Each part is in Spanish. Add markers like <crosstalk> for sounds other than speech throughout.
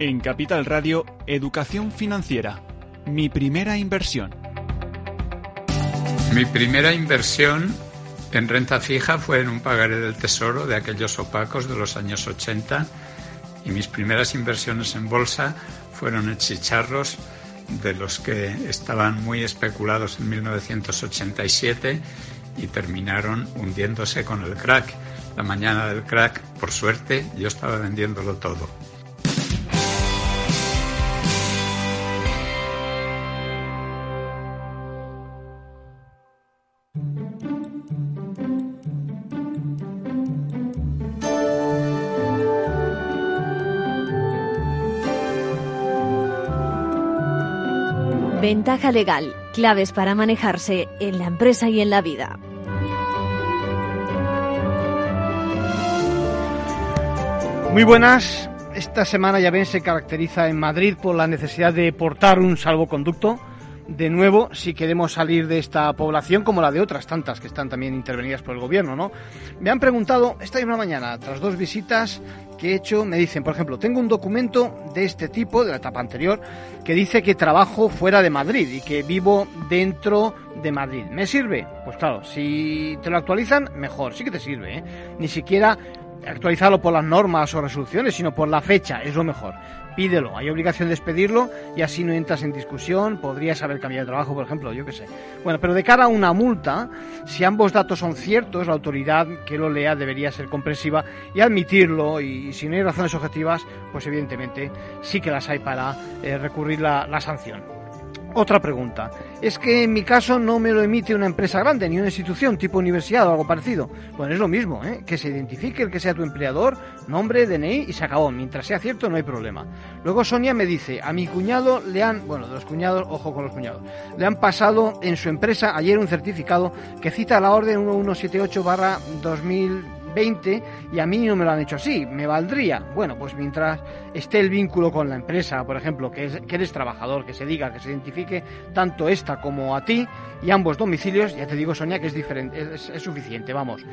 En Capital Radio, Educación Financiera. Mi primera inversión. Mi primera inversión en renta fija fue en un pagaré del tesoro de aquellos opacos de los años 80 y mis primeras inversiones en bolsa fueron en chicharros de los que estaban muy especulados en 1987 y terminaron hundiéndose con el crack. La mañana del crack, por suerte, yo estaba vendiéndolo todo. Ventaja legal, claves para manejarse en la empresa y en la vida. Muy buenas. Esta semana ya ven se caracteriza en Madrid por la necesidad de portar un salvoconducto. De nuevo, si queremos salir de esta población, como la de otras tantas que están también intervenidas por el gobierno, ¿no? Me han preguntado esta misma mañana, tras dos visitas que he hecho, me dicen, por ejemplo, tengo un documento de este tipo, de la etapa anterior, que dice que trabajo fuera de Madrid y que vivo dentro de Madrid. ¿Me sirve? Pues claro, si te lo actualizan, mejor, sí que te sirve, ¿eh? Ni siquiera actualizarlo por las normas o resoluciones, sino por la fecha, es lo mejor. Pídelo, hay obligación de despedirlo y así no entras en discusión, podrías haber cambiado de trabajo, por ejemplo, yo qué sé. Bueno, pero de cara a una multa, si ambos datos son ciertos, la autoridad que lo lea debería ser comprensiva y admitirlo, y si no hay razones objetivas, pues evidentemente sí que las hay para eh, recurrir la, la sanción. Otra pregunta. Es que en mi caso no me lo emite una empresa grande, ni una institución tipo universidad o algo parecido. Bueno, es lo mismo, ¿eh? Que se identifique el que sea tu empleador, nombre, DNI y se acabó. Mientras sea cierto, no hay problema. Luego Sonia me dice, a mi cuñado le han, bueno, de los cuñados, ojo con los cuñados, le han pasado en su empresa ayer un certificado que cita la orden 1178 barra 2000 20 y a mí no me lo han hecho así, me valdría. Bueno, pues mientras esté el vínculo con la empresa, por ejemplo, que, que eres trabajador, que se diga, que se identifique tanto esta como a ti y ambos domicilios, ya te digo, Sonia, que es diferente, es, suficiente, vamos.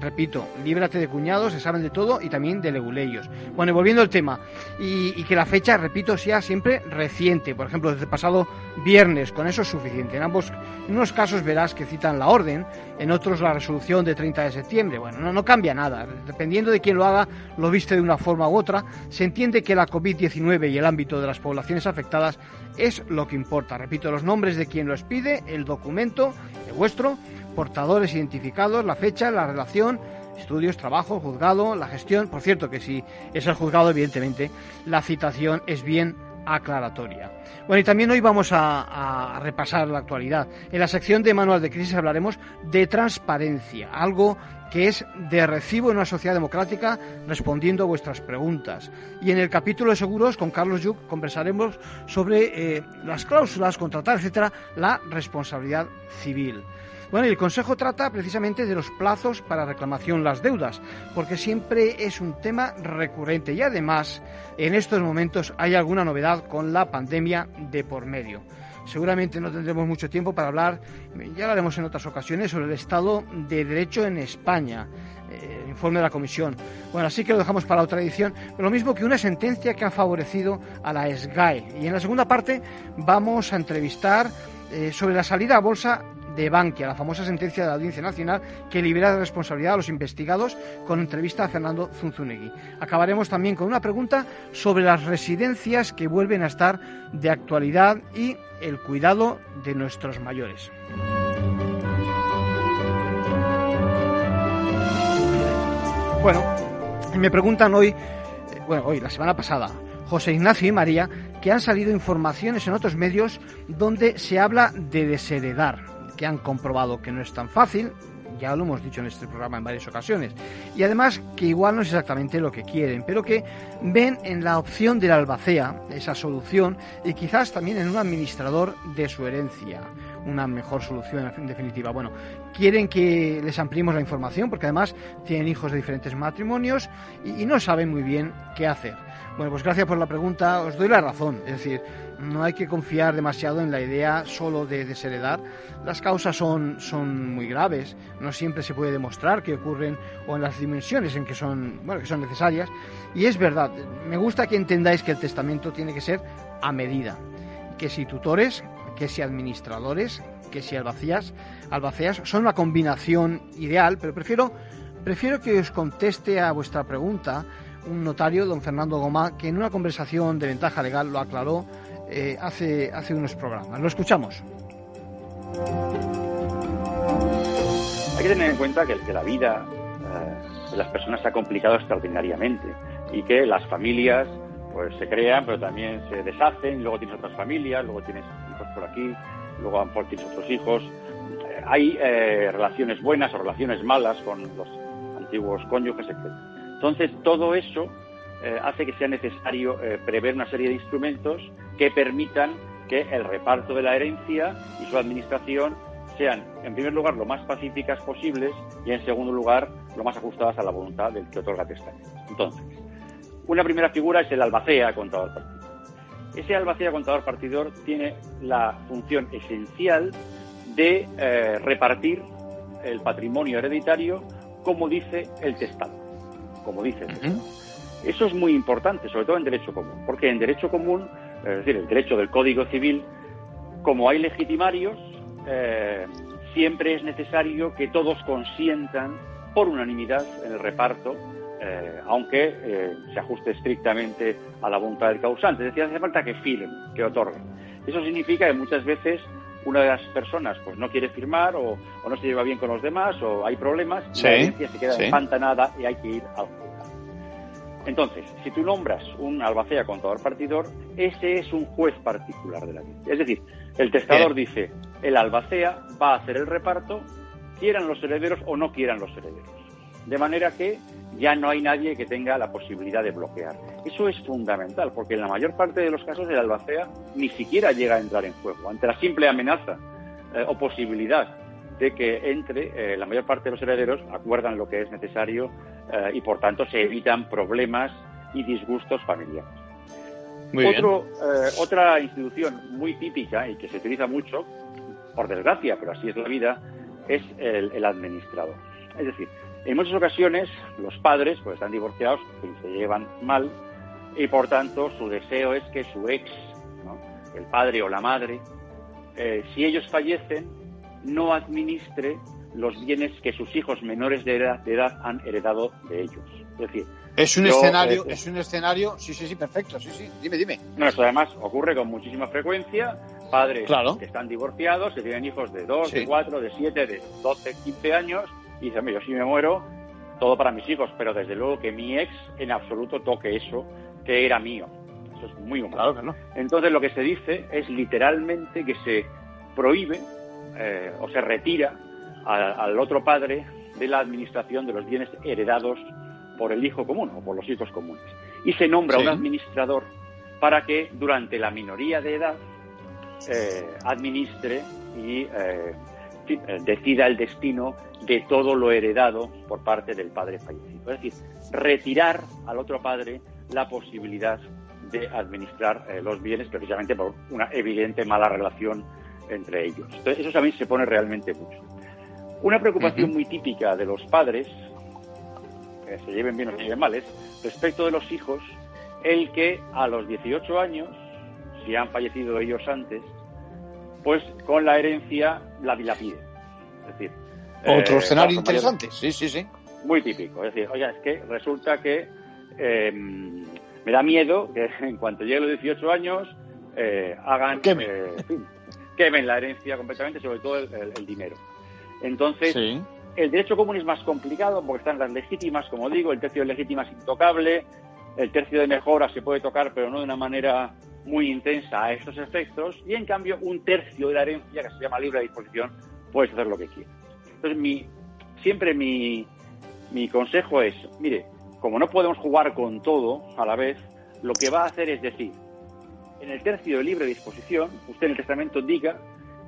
Repito, líbrate de cuñados, se saben de todo y también de leguleyos. Bueno, y volviendo al tema, y, que la fecha, repito, sea siempre reciente, por ejemplo, desde pasado viernes, con eso es suficiente. En ambos, en unos casos verás que citan la orden, en otros la resolución de 30 de septiembre. Bueno, no, no cambia nada, dependiendo de quién lo haga, lo viste de una forma u otra, se entiende que la COVID-19 y el ámbito de las poblaciones afectadas es lo que importa. Repito, los nombres de quien los pide, el documento, el vuestro, portadores identificados, la fecha, la relación, estudios, trabajo, juzgado, la gestión. Por cierto, que si es el juzgado, evidentemente, la citación es bien aclaratoria. Bueno, y también hoy vamos a, a, repasar la actualidad. En la sección de manual de crisis hablaremos de transparencia, algo que es de recibo en una sociedad democrática respondiendo a vuestras preguntas. Y en el capítulo de seguros con Carlos Yuc conversaremos sobre eh, las cláusulas, contratar, etcétera, la responsabilidad civil. Bueno, el Consejo trata precisamente de los plazos para reclamación las deudas, porque siempre es un tema recurrente y además en estos momentos hay alguna novedad con la pandemia de por medio. Seguramente no tendremos mucho tiempo para hablar, ya lo haremos en otras ocasiones, sobre el Estado de Derecho en España, eh, el informe de la Comisión. Bueno, así que lo dejamos para otra edición, lo mismo que una sentencia que ha favorecido a la SGAE. Y en la segunda parte vamos a entrevistar eh, sobre la salida a bolsa de Bankia, la famosa sentencia de la Audiencia Nacional que libera de responsabilidad a los investigados con entrevista a Fernando Zunzunegui. Acabaremos también con una pregunta sobre las residencias que vuelven a estar de actualidad y el cuidado de nuestros mayores. Bueno, me preguntan hoy, eh, bueno, hoy, la semana pasada, José Ignacio y María, que han salido informaciones en otros medios donde se habla de desheredar que han comprobado que no es tan fácil, ya lo hemos dicho en este programa en varias ocasiones, y además que igual no es exactamente lo que quieren, pero que ven en la opción del albacea esa solución y quizás también en un administrador de su herencia una mejor solución en definitiva. Bueno, quieren que les ampliemos la información porque además tienen hijos de diferentes matrimonios y, y no saben muy bien qué hacer. Bueno, pues gracias por la pregunta. Os doy la razón. Es decir, No hay que confiar demasiado en la idea solo de desheredar. Las causas son, son muy graves. No siempre se puede demostrar que ocurren o en las dimensiones en que son, bueno, que son necesarias. Y es verdad, me gusta que entendáis que el testamento tiene que ser a medida. Que si tutores, que si administradores, que si albacías, albaceas son una combinación ideal, pero prefiero, prefiero que os conteste a vuestra pregunta un notario, don Fernando Gomá, que en una conversación de ventaja legal lo aclaró eh, hace, hace unos programas. Lo escuchamos. Hay que tener en cuenta que, que la vida eh, de las personas se ha complicado extraordinariamente y que las familias pues se crean, pero también se deshacen, luego tienes otras familias, luego tienes hijos por aquí, luego a lo mejor tienes otros hijos. Eh, hay eh, relaciones buenas o relaciones malas con los antiguos cónyuges, etc. Entonces, todo eso eh, hace que sea necesario eh, prever una serie de instrumentos que permitan que el reparto de la herencia y su administración sean, en primer lugar, lo más pacíficas posibles y, en segundo lugar, lo más ajustadas a la voluntad del que otorga testamento. Entonces, una primera figura es el albacea contador partidor. Ese albacea contador partidor tiene la función esencial de eh, repartir el patrimonio hereditario como dice el testado. Como dice el testado. Eso es muy importante, sobre todo en derecho común, porque en derecho común, es decir, el derecho del Código Civil, como hay legitimarios, eh, siempre es necesario que todos consientan por unanimidad en el reparto eh, aunque eh, se ajuste estrictamente a la voluntad del causante. Es decir, hace falta que firmen, que otorguen. Eso significa que muchas veces una de las personas pues no quiere firmar o, o no se lleva bien con los demás o hay problemas y la herencia se queda sí. empantanada y hay que ir al juzgado. Entonces, si tú nombras un albacea contador partidor, ese es un juez particular de la vida. Es decir, el testador Bien. dice, el albacea va a hacer el reparto, quieran los herederos o no quieran los herederos. De manera que ya no hay nadie que tenga la posibilidad de bloquear. Eso es fundamental, porque en la mayor parte de los casos el albacea ni siquiera llega a entrar en juego. Ante la simple amenaza eh, o posibilidad de que entre, eh, la mayor parte de los herederos acuerdan lo que es necesario eh, y por tanto se evitan problemas y disgustos familiares. Muy. Otro, eh, otra institución muy típica y que se utiliza mucho, por desgracia, pero así es la vida, es el, el administrador. Es decir, en muchas ocasiones los padres pues están divorciados y se llevan mal y por tanto su deseo es que su ex, ¿no? el padre o la madre, eh, si ellos fallecen, no administre los bienes que sus hijos menores de edad, de edad han heredado de ellos. Es decir, Es un yo, escenario, eh, es un escenario, sí, sí, sí, perfecto, sí, sí, dime, dime. No, esto además ocurre con muchísima frecuencia. Padres Claro. que están divorciados, que tienen hijos de 2, Sí. de 4, de 7, de 12, 15 años, y dicen, "Mira, yo si me muero, todo para mis hijos, pero desde luego que mi ex en absoluto toque eso que era mío. Eso es muy humano. Claro que no. Entonces lo que se dice es literalmente que se prohíbe eh, o se retira a- al otro padre de la administración de los bienes heredados por el hijo común o por los hijos comunes. Y se nombra Sí. un administrador para que durante la minoría de edad eh, administre y eh, decida el destino de todo lo heredado por parte del padre fallecido. Es decir, retirar al otro padre la posibilidad de administrar eh, los bienes precisamente por una evidente mala relación entre ellos. Entonces, eso también se pone realmente mucho. Una preocupación muy típica de los padres, que se lleven bien o se lleven mal, es respecto de los hijos, el que a los 18 años, si han fallecido ellos antes, pues con la herencia la dilapiden. Es decir, Otro eh, escenario interesante, sí, sí, sí. muy típico. Es decir, oye, es que resulta que eh, me da miedo que en cuanto llegue los 18 años eh, hagan en fin, quemen la herencia completamente, sobre todo el, el- el dinero. Entonces, Sí. el derecho común es más complicado porque están las legítimas, como digo, el tercio de legítima es intocable, el tercio de mejora se puede tocar, pero no de una manera muy intensa a estos efectos, y en cambio un tercio de la herencia, que se llama libre disposición, puedes hacer lo que quieras. Entonces, mi, siempre mi, mi consejo es, mire, como no podemos jugar con todo a la vez, lo que va a hacer es decir, en el tercio de libre disposición, usted en el testamento diga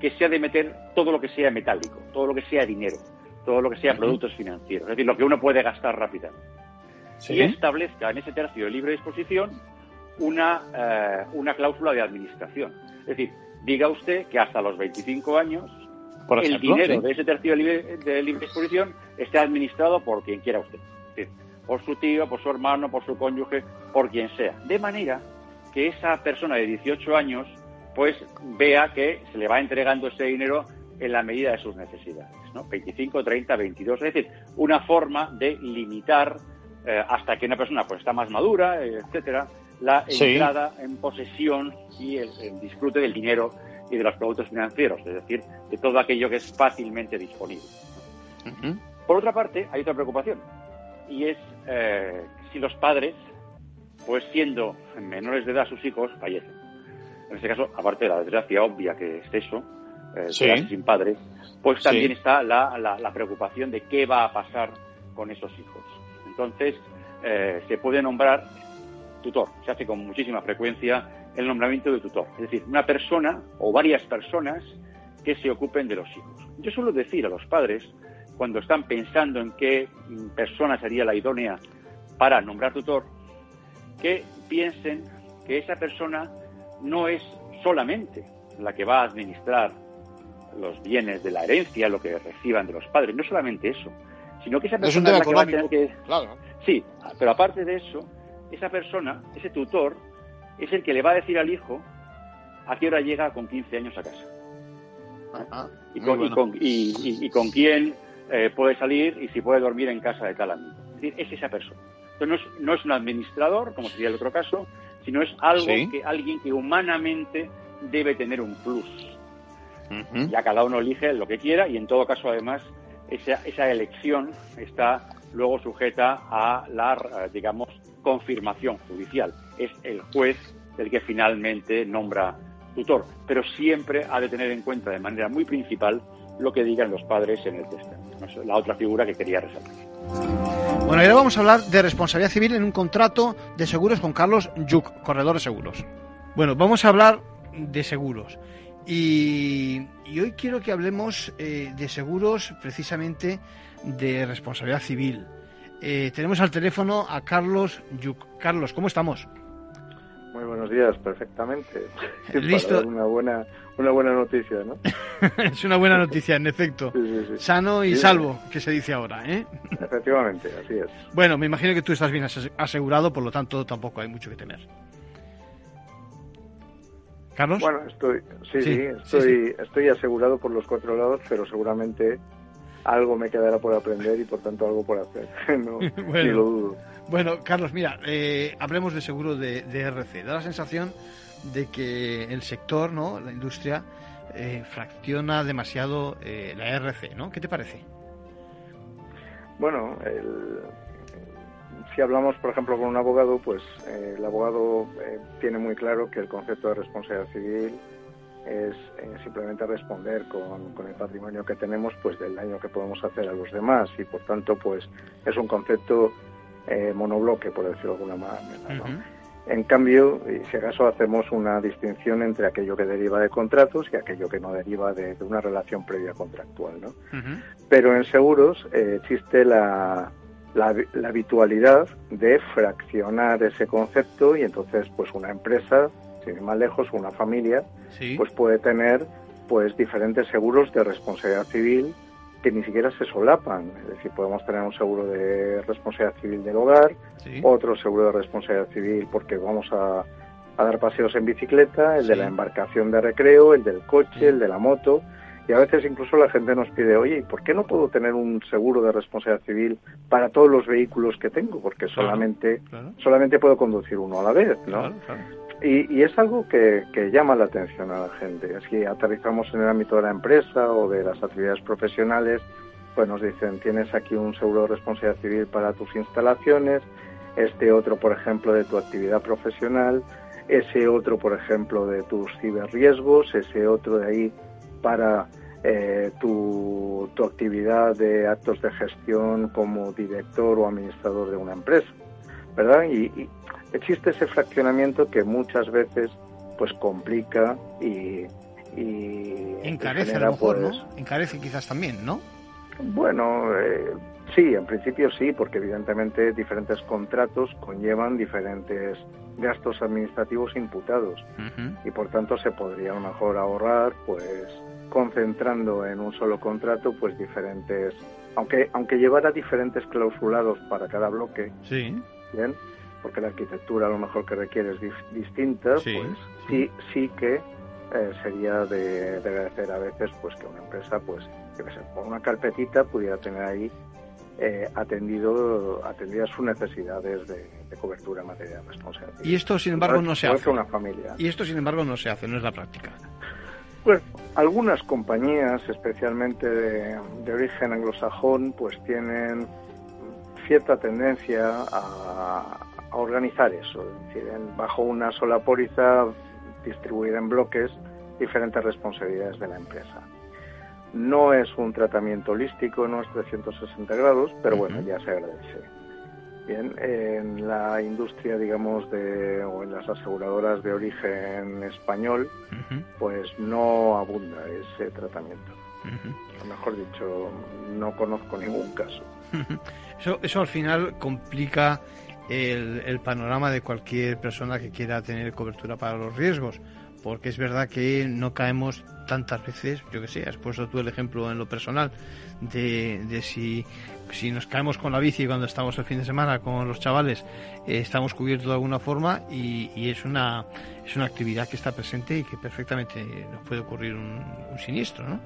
que se ha de meter todo lo que sea metálico, todo lo que sea dinero, todo lo que sea productos financieros, es decir, lo que uno puede gastar rápidamente. Sí. Y establezca en ese tercio de libre disposición una, eh, una cláusula de administración. Es decir, diga usted que hasta los 25 años Por el dinero sí. de ese tercio de libre, de libre disposición esté administrado por quien quiera usted. Es decir, por su tío, por su hermano, por su cónyuge, por quien sea. De manera que esa persona de 18 años pues vea que se le va entregando ese dinero en la medida de sus necesidades. ¿no? 25, 30, 22. Es decir, una forma de limitar eh, hasta que una persona pues está más madura, etcétera, la Sí. entrada en posesión y el, el disfrute del dinero y de los productos financieros, es decir, de todo aquello que es fácilmente disponible. Por otra parte, hay otra preocupación, y es eh, si los padres, pues siendo menores de edad sus hijos, fallecen. En este caso, aparte de la desgracia obvia que es eso, eh, Sí. sin padres, pues también Sí. está la, la- la preocupación de qué va a pasar con esos hijos. Entonces, eh, se puede nombrar tutor. Se hace con muchísima frecuencia el nombramiento de tutor. Es decir, una persona o varias personas que se ocupen de los hijos. Yo suelo decir a los padres, cuando están pensando en qué persona sería la idónea para nombrar tutor, que piensen que esa persona no es solamente la que va a administrar los bienes de la herencia, lo que reciban de los padres, no solamente eso, sino que esa Es un persona es la que va a tener que Claro. Sí, pero aparte de eso, esa persona, ese tutor, es el que le va a decir al hijo a qué hora llega con 15 años a casa. Ajá. Y y con- y- y- y con quién eh, puede salir y si puede dormir en casa de tal amigo. Es decir, es esa persona. No es, no es un administrador, como sería el otro caso, sino es algo Sí. que alguien que humanamente debe tener un plus. Ujú. Ya cada uno elige lo que quiera y en todo caso además esa, esa elección está luego sujeta a la, eh, digamos, confirmación judicial. Es el juez el que finalmente nombra tutor, pero siempre ha de tener en cuenta de manera muy principal lo que digan los padres en el testamento. La otra figura que quería resaltar. Bueno, ahora vamos a hablar de responsabilidad civil en un contrato de seguros con Carlos Yuc, corredor de seguros. Bueno, vamos a hablar de seguros. Y, y hoy quiero que hablemos eh, de seguros precisamente de responsabilidad civil. Eh, tenemos al teléfono a Carlos Yuc. Carlos, ¿cómo estamos? Buenos días, perfectamente. <laughs> Listo. Para una buena, una buena noticia, ¿no? <laughs> es una buena noticia, en efecto. Sí, sí, sí. Sano y Sí. salvo, que se dice ahora, ¿eh? Efectivamente, así es. Bueno, me imagino que tú estás bien ase- asegurado, por lo tanto tampoco hay mucho que temer. Carlos. Bueno, estoy, sí, Sí, sí, sí, estoy, estoy asegurado por los cuatro lados, pero seguramente algo me quedará por aprender y por tanto algo por hacer. <laughs> no, <laughs> Bueno. ni lo dudo. Bueno, Carlos, mira, eh, hablemos de seguro de, de RC. Da la sensación de que el sector, ¿no? La industria eh, fracciona demasiado eh, la RC, ¿no? ¿Qué te parece? Bueno, el- si hablamos, por ejemplo, con un abogado, pues eh, el abogado eh, tiene muy claro que el concepto de responsabilidad civil es eh, simplemente responder con, con el patrimonio que tenemos, pues del daño que podemos hacer a los demás y, por tanto, pues es un concepto eh, monobloque, por decirlo de alguna manera. En cambio, y si acaso hacemos una distinción entre aquello que deriva de contratos y aquello que no deriva de, de una relación previa contractual, ¿no? Pero en seguros eh, existe la, la, la habitualidad de fraccionar ese concepto y entonces pues una empresa, sin ir más lejos, una familia, Sí. pues puede tener pues diferentes seguros de responsabilidad civil que ni siquiera se solapan. Es decir, podemos tener un seguro de responsabilidad civil del hogar, sí. otro seguro de responsabilidad civil porque vamos a, a dar paseos en bicicleta, el de la embarcación de recreo, el del coche, el de la moto. Y a veces incluso la gente nos pide, oye, ¿y por qué no puedo tener un seguro de responsabilidad civil para todos los vehículos que tengo? Porque solamente, Claro, solamente puedo conducir uno a la vez, ¿no? claro. Y, y es algo que, que llama la atención a la gente. Si aterrizamos en el ámbito de la empresa o de las actividades profesionales, pues nos dicen, tienes aquí un seguro de responsabilidad civil para tus instalaciones, este otro, por ejemplo, de tu actividad profesional, ese otro, por ejemplo, de tus ciberriesgos, ese otro de ahí para eh, tu, tu actividad de actos de gestión como director o administrador de una empresa, ¿verdad? Y, y existe ese fraccionamiento que muchas veces pues complica y, y Encarece a genera, lo mejor, pues, ¿no? Encarece quizás también, ¿no? bueno, eh, Sí, en principio sí, porque evidentemente diferentes contratos conllevan diferentes gastos administrativos imputados y por tanto se podría a lo mejor ahorrar pues concentrando en un solo contrato pues diferentes aunque aunque llevara diferentes clausulados para cada bloque Sí. bien porque la arquitectura a lo mejor que requiere es distinta Sí, pues sí sí que eh, sería de, de agradecer a veces pues que una empresa pues sé, por una carpetita pudiera tener ahí eh, atendido atendidas sus necesidades de, de cobertura en materia de responsabilidad Y esto, sin embargo, no se que hace. una familia Y esto, sin embargo, no se hace, no es la práctica. Pues algunas compañías, especialmente de, de origen anglosajón, pues tienen cierta tendencia a, a organizar eso, es decir, bajo una sola póliza, distribuir en bloques diferentes responsabilidades de la empresa. No es un tratamiento holístico, no es 360 grados, pero bueno, ya se agradece. Bien, en la industria, digamos, de, o en las aseguradoras de origen español, pues no abunda ese tratamiento. O mejor dicho, no conozco ningún caso. Eso, eso al final complica el, el panorama de cualquier persona que quiera tener cobertura para los riesgos, porque es verdad que no caemos tantas veces, yo que sé, has puesto tú el ejemplo en lo personal, de, de si, si nos caemos con la bici cuando estamos el fin de semana con los chavales, eh, estamos cubiertos de alguna forma y, y es, una, es una actividad que está presente y que perfectamente nos puede ocurrir un, un siniestro, ¿no?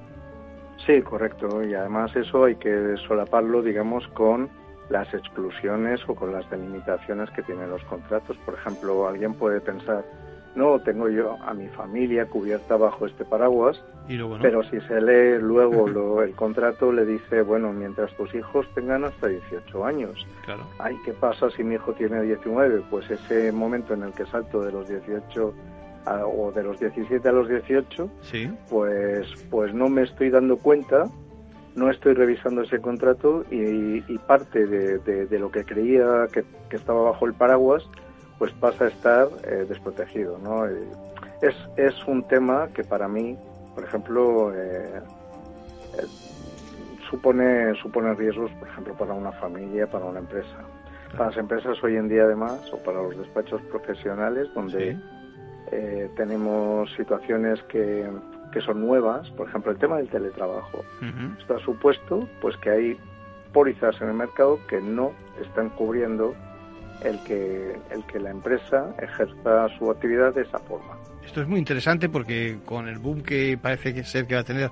Sí, correcto. Y además eso hay que solaparlo, digamos, con las exclusiones o con las delimitaciones que tienen los contratos. Por ejemplo, alguien puede pensar, no, tengo yo a mi familia cubierta bajo este paraguas, Y luego, ¿no? pero si se lee luego <laughs> lo- el contrato, le dice, bueno, mientras tus hijos tengan hasta 18 años. Claro. Ay, ¿qué pasa si mi hijo tiene 19? Pues ese momento en el que salto de los 18 a- o de los 17 a los 18, Sí. pues, pues no me estoy dando cuenta, no estoy revisando ese contrato y, y parte de, de- de lo que creía que, que estaba bajo el paraguas, pues pasa a estar eh, desprotegido. ¿no? Eh, Es, es un tema que para mí, por ejemplo, eh, eh, supone, supone riesgos, por ejemplo, para una familia, para una empresa. Para las empresas hoy en día, además, o para los despachos profesionales, donde Sí. eh, tenemos situaciones que, que son nuevas, por ejemplo, el tema del teletrabajo. Ujú. Esto ha supuesto pues que hay pólizas en el mercado que no están cubriendo el que, el que la empresa ejerza su actividad de esa forma. Esto es muy interesante porque con el boom que parece que ser que va a tener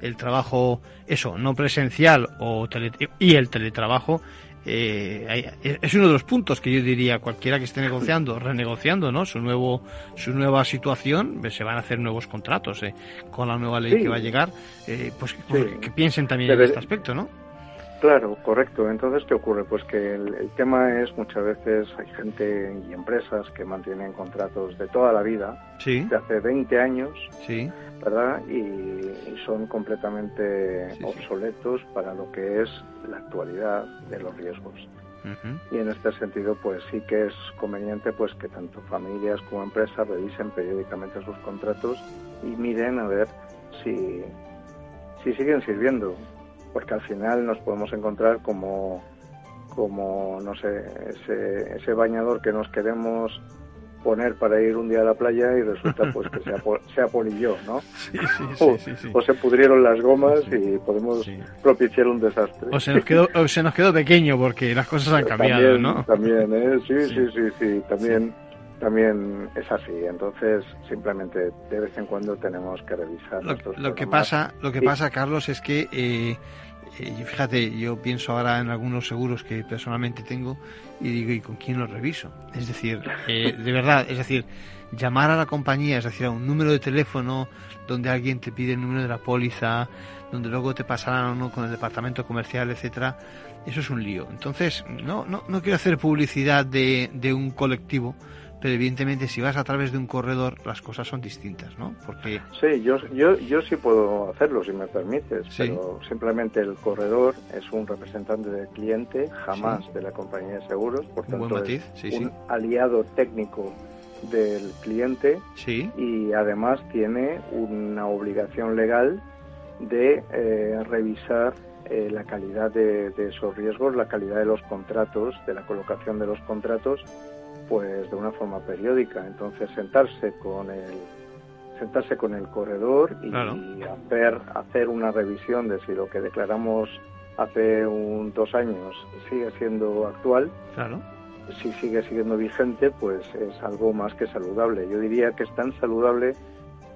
el trabajo, eso, no presencial o tele- y el teletrabajo, eh, hay- es uno de los puntos que yo diría cualquiera que esté negociando, renegociando, ¿no? Su nuevo, su nueva situación, pues, se van a hacer nuevos contratos eh, con la nueva ley Sí. que va a llegar, eh, pues pues, Sí. que piensen también en este aspecto, ¿no? Claro, correcto. Entonces, ¿qué ocurre? Pues que el, el tema es muchas veces hay gente y empresas que mantienen contratos de toda la vida, Sí, de hace 20 años, sí, ¿verdad? Y, y son completamente Sí, obsoletos para lo que es la actualidad de los riesgos. Y en este sentido, pues sí que es conveniente pues que tanto familias como empresas revisen periódicamente sus contratos y miren a ver si, si siguen sirviendo, porque al final nos podemos encontrar como, como no sé, ese, ese bañador que nos queremos poner para ir un día a la playa y resulta <laughs> pues que se, apo- se apolilló, ¿no? sí, sí, O, sí, o se pudrieron las gomas y podemos propiciar un desastre. O se nos quedó, o se nos quedó pequeño porque las cosas han cambiado, también, ¿no? También, ¿eh? Sí. sí, sí, sí, también, también es así. Entonces, simplemente de vez en cuando tenemos que revisar. Lo, lo que pasa, lo que Sí. pasa, Carlos, es que eh, eh, fíjate, yo pienso ahora en algunos seguros que personalmente tengo y digo, ¿y con quién los reviso? Es decir, <laughs> eh, de verdad, es decir, llamar a la compañía, es decir, a un número de teléfono donde alguien te pide el número de la póliza, donde luego te pasarán o no con el departamento comercial, etcétera, eso es un lío. Entonces, no, no, no quiero hacer publicidad de, de un colectivo, pero evidentemente si vas a través de un corredor las cosas son distintas, ¿no? Porque Sí, yo, yo, yo sí puedo hacerlo, si me permites, Sí. pero simplemente el corredor es un representante del cliente, jamás Sí. de la compañía de seguros, por Un tanto buen matiz, es sí, un sí. aliado técnico del cliente sí, y además tiene una obligación legal de eh, revisar eh, la calidad de, de, esos riesgos, la calidad de los contratos, de la colocación de los contratos, pues de una forma periódica. Entonces sentarse con el sentarse con el corredor y, hacer hacer una revisión de si lo que declaramos hace un dos años sigue siendo actual. Claro. Si sigue siendo vigente, pues es algo más que saludable. Yo diría que es tan saludable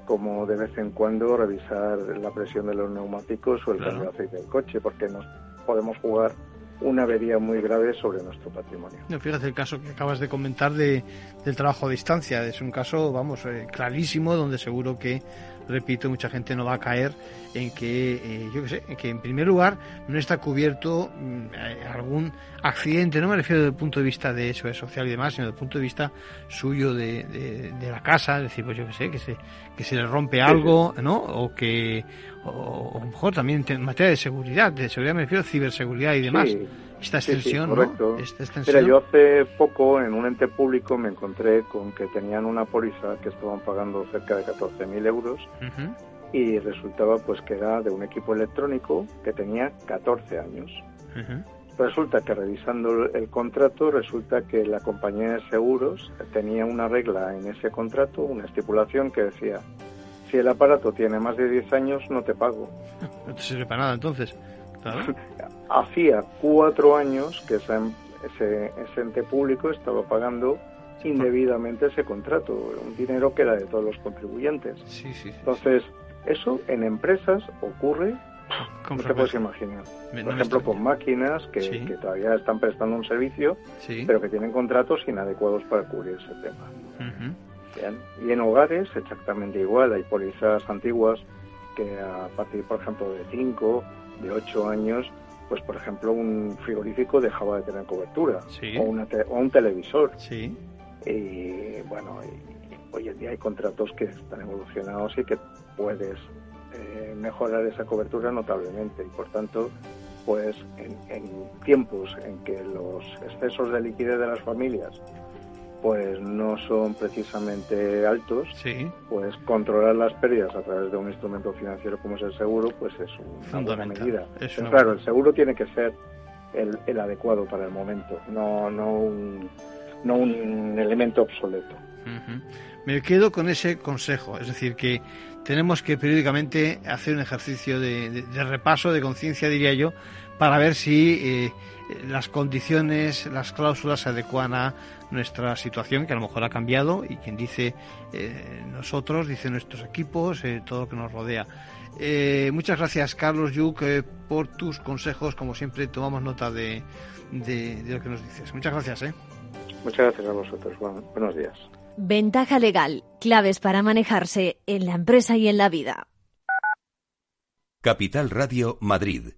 como de vez en cuando revisar la presión de los neumáticos o el cambio de aceite del coche, porque nos podemos jugar una avería muy grave sobre nuestro patrimonio. No, fíjate el caso que acabas de comentar de, del trabajo a distancia. Es un caso, vamos, eh, clarísimo, donde seguro que, repito, mucha gente no va a caer en que, eh, yo qué sé, en que en primer lugar no está cubierto mm, eh, algún accidente, no me refiero desde el punto de vista de eso, de social y demás, sino desde el punto de vista suyo de, de, la casa, es decir, pues yo qué sé, que se, que se le rompe algo, ¿no? O que, o, a lo mejor también en materia de seguridad, de seguridad me refiero a ciberseguridad y demás. Esta extensión, ¿no? Esta extensión. Mira, yo hace poco en un ente público me encontré con que tenían una póliza que estaban pagando cerca de 14.000 euros y resultaba pues que era de un equipo electrónico que tenía 14 años. Resulta que revisando el contrato, resulta que la compañía de seguros tenía una regla en ese contrato, una estipulación que decía, si el aparato tiene más de 10 años, no te pago. <laughs> No te sirve para nada entonces. <laughs> Hacía cuatro años que ese, ente público estaba pagando indebidamente ese contrato, un dinero que era de todos los contribuyentes. Entonces, eso en empresas ocurre <laughs> no te puedes imaginar. Por ejemplo, con máquinas que, todavía están prestando un servicio, pero que tienen contratos inadecuados para cubrir ese tema. Y en hogares exactamente igual. Hay pólizas antiguas que a partir, por ejemplo, de 5, de 8 años, pues por ejemplo un frigorífico dejaba de tener cobertura o, un televisor. Sí. Y bueno, hoy en día hay contratos que están evolucionados y que puedes eh, mejorar esa cobertura notablemente y por tanto pues en, tiempos en que los excesos de liquidez de las familias pues no son precisamente altos, pues controlar las pérdidas a través de un instrumento financiero como es el seguro, pues es una buena medida. claro, el seguro tiene que ser el, adecuado para el momento, no, no, un, no un elemento obsoleto. Me quedo con ese consejo, es decir, que tenemos que periódicamente hacer un ejercicio de, repaso, de conciencia, diría yo, para ver si eh, las condiciones, las cláusulas se adecuan a nuestra situación, que a lo mejor ha cambiado, y quien dice eh, nosotros, dice nuestros equipos, eh, todo lo que nos rodea. muchas gracias, Carlos Yuk, por tus consejos. Como siempre, tomamos nota de, de, lo que nos dices. Muchas gracias. Muchas gracias a vosotros. buenos días. Ventaja legal, claves para manejarse en la empresa y en la vida. Capital Radio Madrid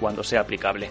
cuando sea aplicable.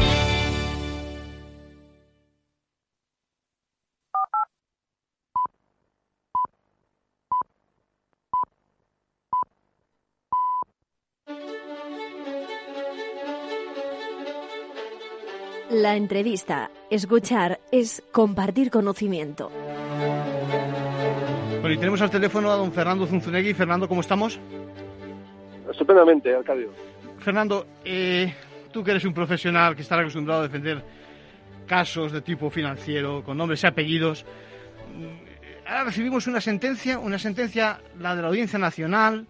La entrevista, escuchar, es compartir conocimiento. Bueno, y tenemos al teléfono a don Fernando Zunzunegui. Fernando, ¿cómo estamos? Estupendamente, Arcadio. Fernando, eh, tú que eres un profesional que está acostumbrado a defender casos de tipo financiero, con nombres y apellidos, mm, ahora recibimos una sentencia, una sentencia, la de la Audiencia Nacional,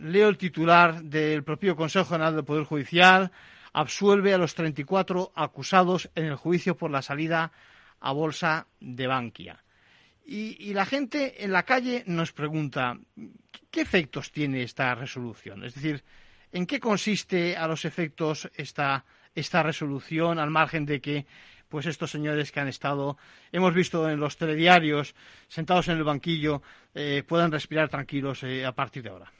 leo el titular del propio Consejo General del Poder Judicial, absuelve a los 34 acusados en el juicio por la salida a bolsa de Bankia. Y, la gente en la calle nos pregunta, ¿qué efectos tiene esta resolución? Es decir, ¿en qué consiste a los efectos esta, esta resolución, al margen de que pues estos señores que han estado, hemos visto en los telediarios, sentados en el banquillo, eh, puedan respirar tranquilos eh, a partir de ahora?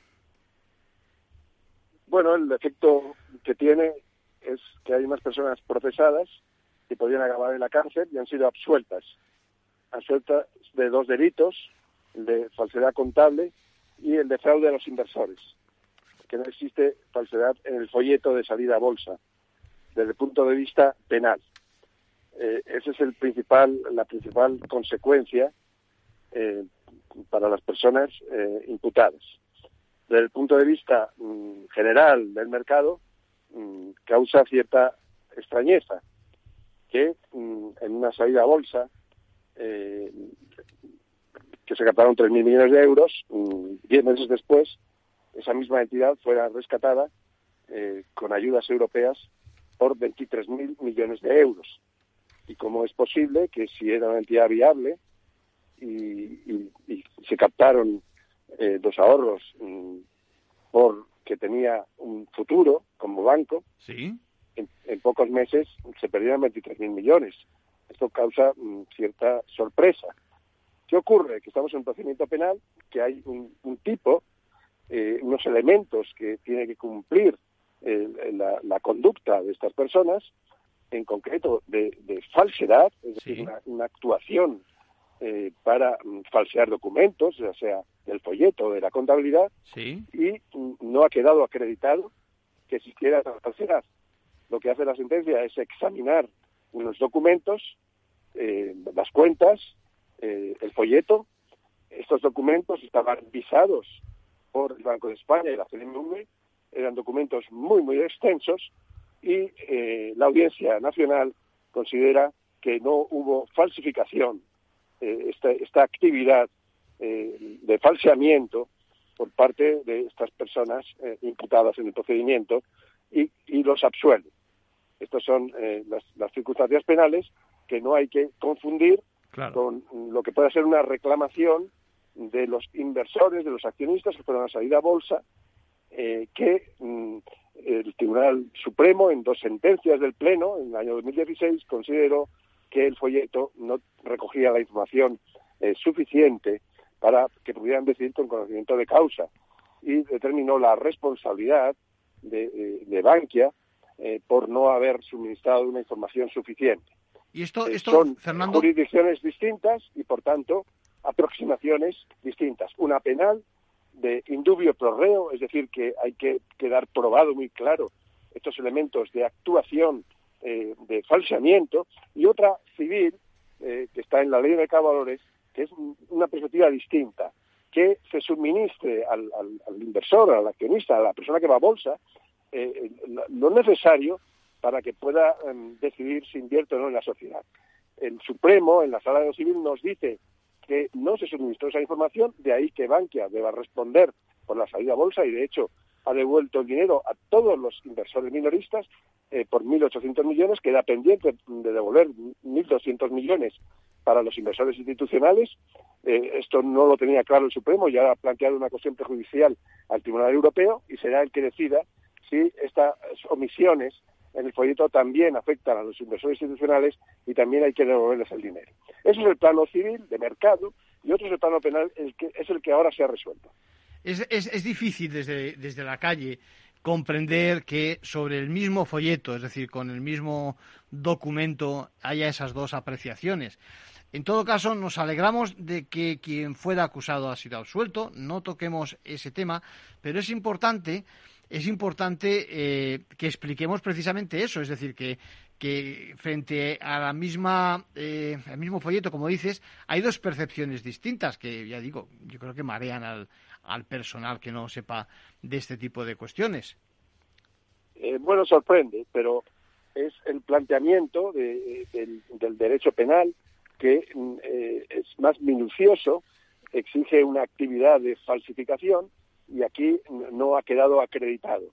Bueno, el efecto que tiene es que hay unas personas procesadas que podían acabar en la cárcel y han sido absueltas. Absueltas de dos delitos, el de falsedad contable y el de fraude a los inversores. Que no existe falsedad en el folleto de salida a bolsa, desde el punto de vista penal. Eh, esa es el principal, la principal consecuencia eh, para las personas eh, imputadas. Desde el punto de vista mm, general del mercado, Mm, causa cierta extrañeza que mm, en una salida a bolsa eh, que se captaron 3.000 millones de euros, mm, diez meses después esa misma entidad fuera rescatada eh, con ayudas europeas por 23.000 millones de euros. Y cómo es posible que si era una entidad viable y, se captaron eh, los ahorros por que tenía un futuro como banco, ¿Sí? en, pocos meses se perdieron 23.000 millones. Esto causa mm, cierta sorpresa. ¿Qué ocurre? Que estamos en un procedimiento penal, que hay un, tipo, eh, unos elementos que tiene que cumplir la, conducta de estas personas, en concreto de, falsedad, es decir, una, actuación eh, para mm, falsear documentos, ya sea del folleto de la contabilidad, y mm, no ha quedado acreditado que existiera esa falsedad. Lo que hace la sentencia es examinar unos documentos, eh, las cuentas, eh, el folleto. Estos documentos estaban visados por el Banco de España y la CNMV, eran documentos muy, muy extensos y la Audiencia Nacional considera que no hubo falsificación eh, esta, actividad eh, de falseamiento por parte de estas personas eh, imputadas en el procedimiento y, los absuelve. Estas son las, circunstancias penales que no hay que confundir con lo que puede ser una reclamación de los inversores, de los accionistas que fueron a salir a bolsa, que mm, el Tribunal Supremo, en dos sentencias del Pleno, en el año 2016, consideró que el folleto no recogía la información eh, suficiente para que pudieran decidir con conocimiento de causa y determinó la responsabilidad de, eh, Bankia eh, por no haber suministrado una información suficiente. Y esto, esto son Fernando... jurisdicciones distintas y, por tanto, aproximaciones distintas. Una penal de indubio pro reo, es decir, que hay que quedar probado muy claro estos elementos de actuación eh, de falseamiento, y otra civil, eh, que está en la ley de valores, que es una perspectiva distinta, que se suministre al, inversor, al accionista, a la persona que va a bolsa, eh, lo necesario para que pueda em, decidir si invierte o no en la sociedad. El Supremo, en la sala de lo civil, nos dice que no se suministró esa información, de ahí que Bankia deba responder por la salida a bolsa y, de hecho, ha devuelto el dinero a todos los inversores minoristas eh, por 1.800 millones, queda pendiente de devolver 1.200 millones para los inversores institucionales. Eh, esto no lo tenía claro el Supremo, ya ha planteado una cuestión prejudicial al Tribunal Europeo y será el que decida si estas omisiones en el folleto también afectan a los inversores institucionales y también hay que devolverles el dinero. Eso es el plano civil, de mercado, y otro es el plano penal, el que, es el que ahora se ha resuelto. Es, es, es difícil desde, desde la calle comprender que sobre el mismo folleto, es decir, con el mismo documento, haya esas dos apreciaciones. En todo caso, nos alegramos de que quien fuera acusado ha sido absuelto, no toquemos ese tema, pero es importante, es importante eh, que expliquemos precisamente eso, es decir, que, que frente a la misma, eh, al mismo folleto, como dices, hay dos percepciones distintas que, ya digo, yo creo que marean al, al personal que no sepa de este tipo de cuestiones. Eh, bueno, sorprende, pero es el planteamiento de, del, del derecho penal que eh, es más minucioso, exige una actividad de falsificación y aquí no ha quedado acreditado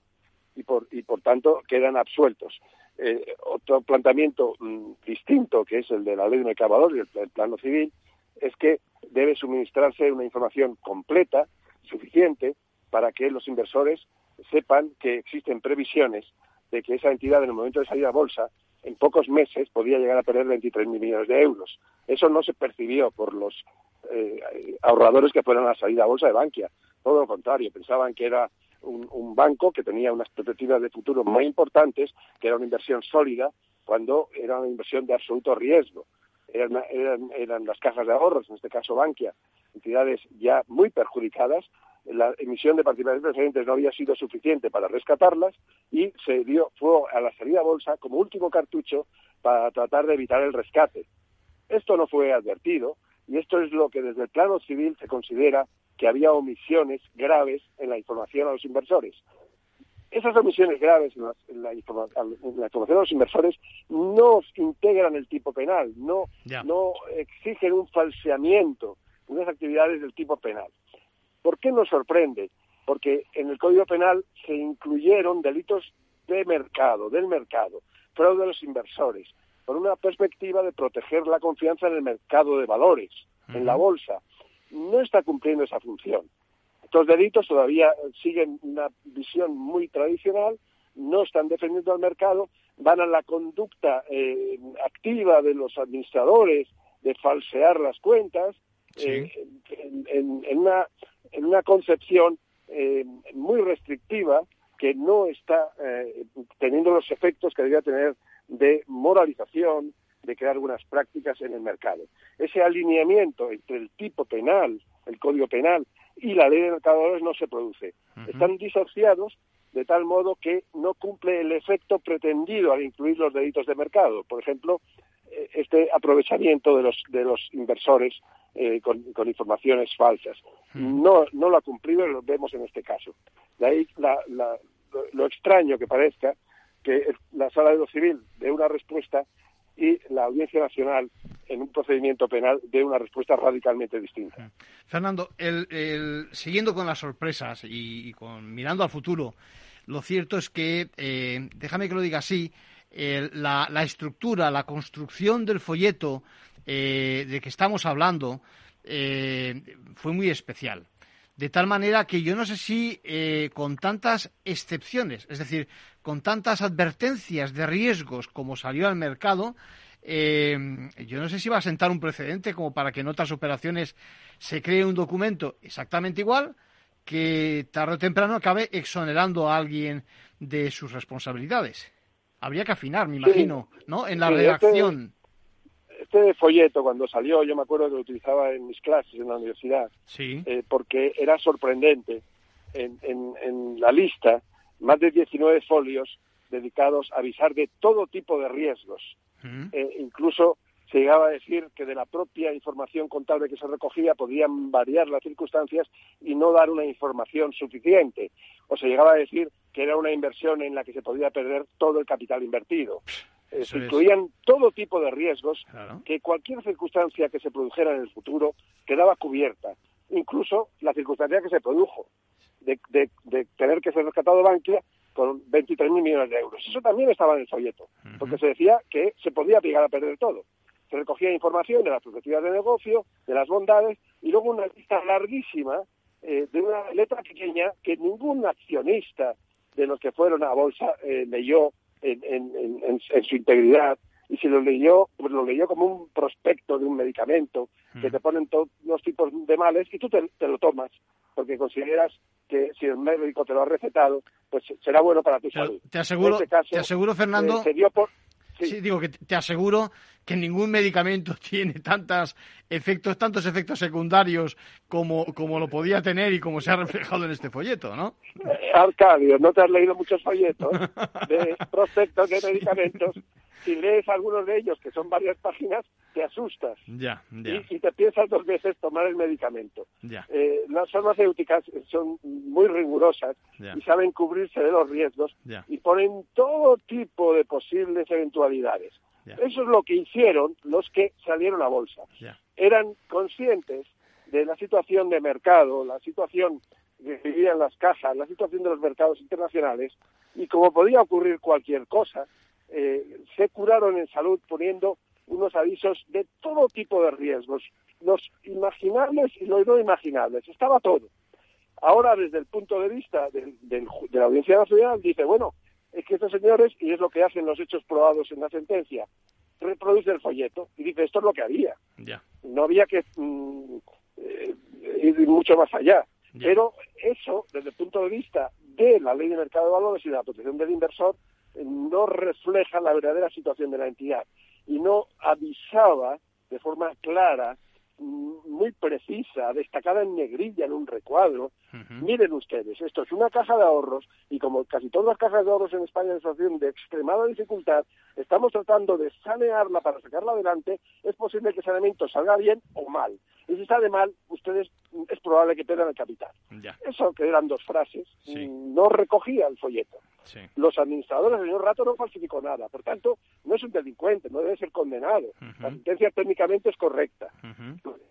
y por, y por tanto quedan absueltos. Eh, otro planteamiento mm, distinto, que es el de la ley de mercador y el plano civil, es que debe suministrarse una información completa, suficiente, para que los inversores sepan que existen previsiones de que esa entidad en el momento de salir a bolsa en pocos meses podía llegar a perder 23.000 millones de euros. Eso no se percibió por los eh, ahorradores que fueron a la salida a bolsa de Bankia. Todo lo contrario, pensaban que era un, un, banco que tenía unas perspectivas de futuro muy importantes, que era una inversión sólida, cuando era una inversión de absoluto riesgo. Eran, eran, eran las cajas de ahorros, en este caso Bankia, entidades ya muy perjudicadas la emisión de participaciones preferentes no había sido suficiente para rescatarlas y se dio fue a la salida a bolsa como último cartucho para tratar de evitar el rescate. Esto no fue advertido y esto es lo que desde el plano civil se considera que había omisiones graves en la información a los inversores. Esas omisiones graves en la, en la, informa, en la información a los inversores no integran el tipo penal, no, no exigen un falseamiento, unas actividades del tipo penal. ¿Por qué nos sorprende? Porque en el Código Penal se incluyeron delitos de mercado, del mercado, fraude a los inversores, con una perspectiva de proteger la confianza en el mercado de valores, uh -huh. en la bolsa. No está cumpliendo esa función. Estos delitos todavía siguen una visión muy tradicional, no están defendiendo al mercado, van a la conducta eh, activa de los administradores de falsear las cuentas, sí. eh, en, en, en, una en una concepción eh, muy restrictiva que no está eh, teniendo los efectos que debería tener de moralización, de crear algunas prácticas en el mercado. Ese alineamiento entre el tipo penal, el código penal y la ley de mercadores no se produce. Uh -huh. Están disociados de tal modo que no cumple el efecto pretendido al incluir los delitos de mercado. Por ejemplo, este aprovechamiento de los de los inversores eh, con, con, informaciones falsas. Mm. No, no lo ha cumplido y lo vemos en este caso. De ahí la, la, lo, extraño que parezca que la Sala de lo Civil dé una respuesta y la Audiencia Nacional en un procedimiento penal dé una respuesta radicalmente distinta. Fernando, el, el, siguiendo con las sorpresas y, y, con mirando al futuro, lo cierto es que, eh, déjame que lo diga así, eh, la, la, estructura, la construcción del folleto eh, de que estamos hablando eh, fue muy especial. De tal manera que yo no sé si eh, con tantas excepciones, es decir, con tantas advertencias de riesgos como salió al mercado, eh, yo no sé si va a sentar un precedente como para que en otras operaciones se cree un documento exactamente igual que tarde o temprano acabe exonerando a alguien de sus responsabilidades. Habría que afinar, me imagino, sí. ¿no? En la sí, redacción. Este, folleto, cuando salió, yo me acuerdo que lo utilizaba en mis clases en la universidad, sí. eh, porque era sorprendente. En, en, en la lista, más de 19 folios dedicados a avisar de todo tipo de riesgos. Mm. Eh, incluso se llegaba a decir que de la propia información contable que se recogía podían variar las circunstancias y no dar una información suficiente. O se llegaba a decir que era una inversión en la que se podía perder todo el capital invertido. Eh, incluían todo tipo de riesgos claro. que cualquier circunstancia que se produjera en el futuro quedaba cubierta. Incluso la circunstancia que se produjo de, de, de tener que ser rescatado Bankia con 23.000 millones de euros. Eso también estaba en el folleto, uh -huh. porque se decía que se podía llegar a perder todo se recogía información de las perspectivas de negocio, de las bondades, y luego una lista larguísima eh, de una letra pequeña que ningún accionista de los que fueron a bolsa eh, leyó en, en, en, en su integridad y si lo leyó, pues lo leyó como un prospecto de un medicamento que te ponen todos los tipos de males y tú te, te, lo tomas porque consideras que si el médico te lo ha recetado, pues será bueno para tu salud. Te aseguro, este caso, te aseguro Fernando, eh, se dio por, Sí. sí. digo que te aseguro que ningún medicamento <laughs> tiene tantos efectos, tantos efectos secundarios como, como lo podía tener y como se ha reflejado en este folleto, ¿no? Eh, Arcadio, no te has leído muchos folletos de prospectos de medicamentos. <laughs> Si lees algunos de ellos, que son varias páginas, te asustas. Ya, ya. Y, y te piensas dos veces tomar el medicamento. Ya. Eh, las farmacéuticas son muy rigurosas y saben cubrirse de los riesgos y ponen todo tipo de posibles eventualidades. Eso es lo que hicieron los que salieron a bolsa. Ya. Eran conscientes de la situación de mercado, la situación que vivían las cajas, la situación de los mercados internacionales y como podía ocurrir cualquier cosa, eh, se curaron en salud poniendo unos avisos de todo tipo de riesgos, los imaginables y los no imaginables, estaba todo. Ahora, desde el punto de vista del- del de la Audiencia Nacional, dice, bueno, es que estos señores, y es lo que hacen los hechos probados en la sentencia, reproduce el folleto y dice, esto es lo que había. Ya. No había que mm, eh, ir mucho más allá. Ya. Pero eso, desde el punto de vista de la ley de mercado de valores y de la protección del inversor, no refleja la verdadera situación de la entidad y no avisaba de forma clara, mm, muy precisa, destacada en negrilla en un recuadro. Miren ustedes, esto es una caja de ahorros y como casi todas las cajas de ahorros en España en situación de extremada dificultad, estamos tratando de sanearla para sacarla adelante, es posible que el saneamiento salga bien o mal. Y si sale mal, ustedes mm, es probable que pierdan el capital. Ya. Eso que eran dos frases, Sí. mm, no recogía el folleto. Sí. Los administradores, el señor Rato no falsificó nada, por tanto, no es un delincuente, no debe ser condenado. La sentencia técnicamente es correcta.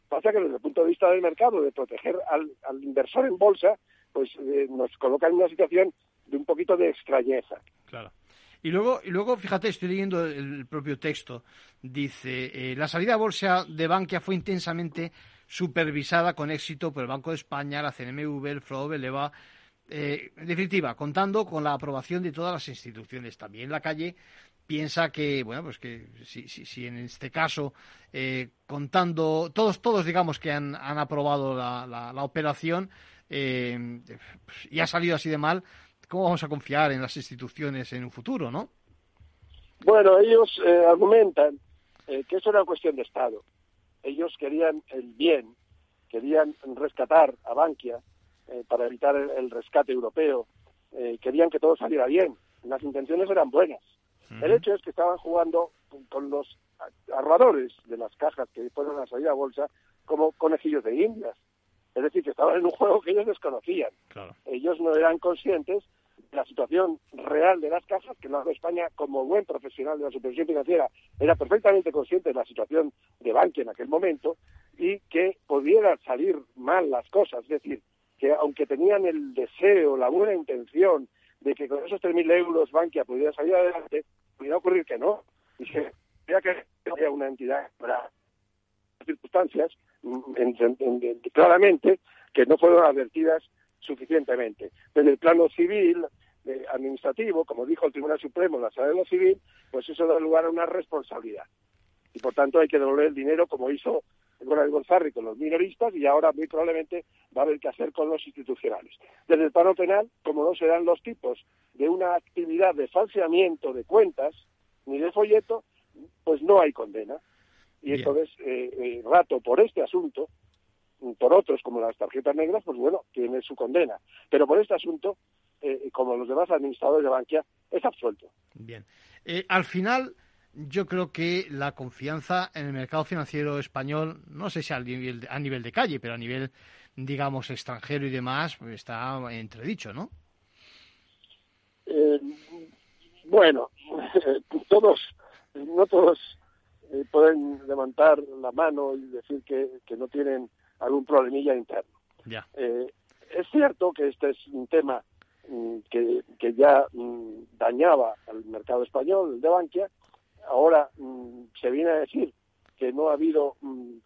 Pasa que desde el punto de vista del mercado, de proteger al, al inversor en bolsa, pues eh, nos coloca en una situación de un poquito de extrañeza. Claro. Y luego, y luego, fíjate, estoy leyendo el, el propio texto. Dice, eh, la salida a bolsa de Bankia fue intensamente supervisada con éxito por el Banco de España, la CNMV, el FROB, el EVA. Eh, en definitiva, contando con la aprobación de todas las instituciones. También la calle piensa que, bueno, pues que si, si, si en este caso, eh, contando, todos, todos digamos que han, han aprobado la, la, operación eh, y ha salido así de mal, ¿cómo vamos a confiar en las instituciones en un futuro, no? Bueno, ellos eh, argumentan eh, que eso era cuestión de Estado. Ellos querían el bien, querían rescatar a Bankia eh, para evitar el, el rescate europeo, eh, querían que todo saliera bien. Las intenciones eran buenas. El hecho es que estaban jugando con- con los armadores de las cajas que fueron a salir a bolsa como conejillos de indias. Es decir, que estaban en un juego que ellos desconocían. Claro. Ellos no eran conscientes de la situación real de las cajas, que Banco de España, como buen profesional de la supervisión financiera, era perfectamente consciente de la situación de Bankia en aquel momento y que pudieran salir mal las cosas. Es decir, que aunque tenían el deseo, la buena intención de que con esos 3.000 euros Bankia pudiera salir adelante, pudiera ocurrir que no. Y que había que había una entidad para circunstancias mm, en- en- en- claramente que no fueron advertidas suficientemente. Desde el plano civil, eh, administrativo, como dijo el Tribunal Supremo en la sala de lo civil, pues eso da lugar a una responsabilidad. Y por tanto hay que devolver el dinero como hizo Con los minoristas y ahora muy probablemente va a haber que hacer con los institucionales. Desde el plano penal, como no serán los tipos de una actividad de falseamiento de cuentas ni de folleto, pues no hay condena. Y Bien. entonces, eh, eh, Rato, por este asunto, por otros como las tarjetas negras, pues bueno, tiene su condena. Pero por este asunto, eh, como los demás administradores de Bankia, es absuelto. Bien. Eh, al final, yo creo que la confianza en el mercado financiero español, no sé si a nivel de, a nivel de calle, pero a nivel, digamos, extranjero y demás, pues está entredicho, ¿no? Eh, bueno, <laughs> todos, no todos eh, pueden levantar la mano y decir que, que no tienen algún problemilla interno. Ya. Eh, es cierto que este es un tema mm, que, que ya mm, dañaba al mercado español, el de Bankia. Ahora mm, se viene a decir que no ha habido mm,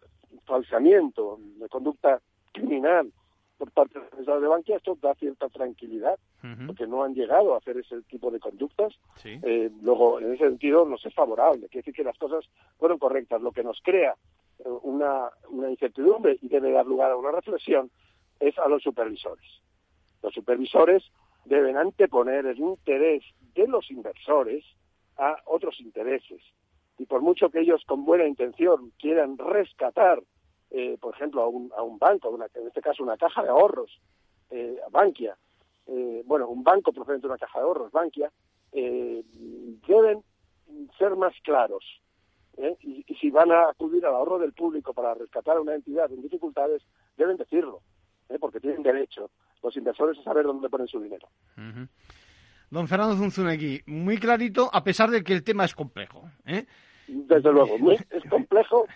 falseamiento de conducta criminal por parte de los administradores de Bankia, esto da cierta tranquilidad, porque no han llegado a hacer ese tipo de conductas. Eh, luego, en ese sentido, nos es favorable, quiere decir que las cosas fueron correctas. Lo que nos crea eh, una, una incertidumbre y debe dar lugar a una reflexión es a los supervisores. Los supervisores deben anteponer el interés de los inversores a otros intereses. Y por mucho que ellos con buena intención quieran rescatar eh, por ejemplo, a un, a un banco, en este caso una caja de ahorros, eh, Bankia, eh, bueno, un banco procedente de una caja de ahorros, Bankia, eh, deben ser más claros. Y, y, si van a acudir al ahorro del público para rescatar a una entidad en dificultades, deben decirlo, porque tienen derecho los inversores a saber dónde ponen su dinero. Don Fernando Zunzunegui, muy clarito, a pesar de que el tema es complejo. Desde luego, muy, <laughs> es complejo